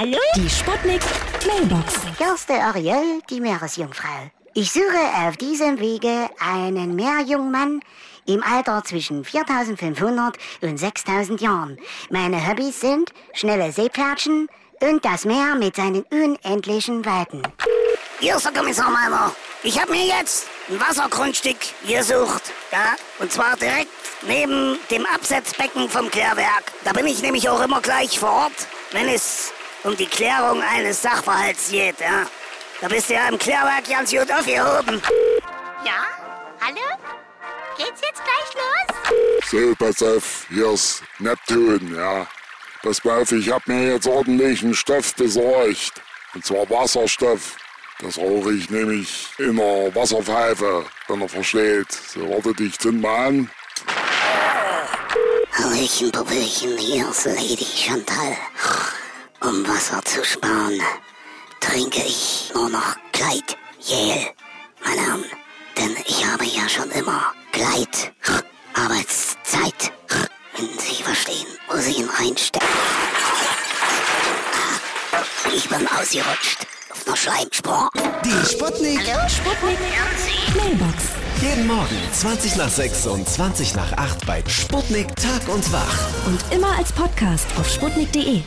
Hallo? Die Sputnik Mailbox. Hier ist der Ariel, die Meeresjungfrau. Ich suche auf diesem Wege einen Meerjungmann im Alter zwischen 4500 und 6000 Jahren. Meine Hobbys sind schnelle Seepferdchen und das Meer mit seinen unendlichen Weiten. Hier ist der Kommissar Meiner. Ich habe mir jetzt ein Wassergrundstück gesucht. Ja, und zwar direkt neben dem Absetzbecken vom Klärwerk. Da bin ich nämlich auch immer gleich vor Ort, wenn es um die Klärung eines Sachverhalts geht. Ja. Da bist du ja im Klärwerk ganz gut aufgehoben. Ja? Hallo? Geht's jetzt gleich los? So, pass auf, hier ist Neptun, ja. Pass mal auf, ich hab mir jetzt ordentlichen Stoff besorgt. Und zwar Wasserstoff. Das rauche ich nämlich in der Wasserpfeife, wenn er versteht. So, warte, dich zünd mal an. Hallöchen, Popöchen, hier ist Lady Chantal. Um Wasser zu sparen, trinke ich nur noch Gleitgel, meine Herren. Denn ich habe ja schon immer Gleit Arbeitszeit, wenn Sie verstehen, wo Sie ihn reinstecken. Ich bin ausgerutscht auf einer Schleimspur. Die Sputnik. Sputnik Mailbox. Jeden Morgen 20 nach 6 und 20 nach 8 bei Sputnik Tag und Wach. Und immer als Podcast auf sputnik.de.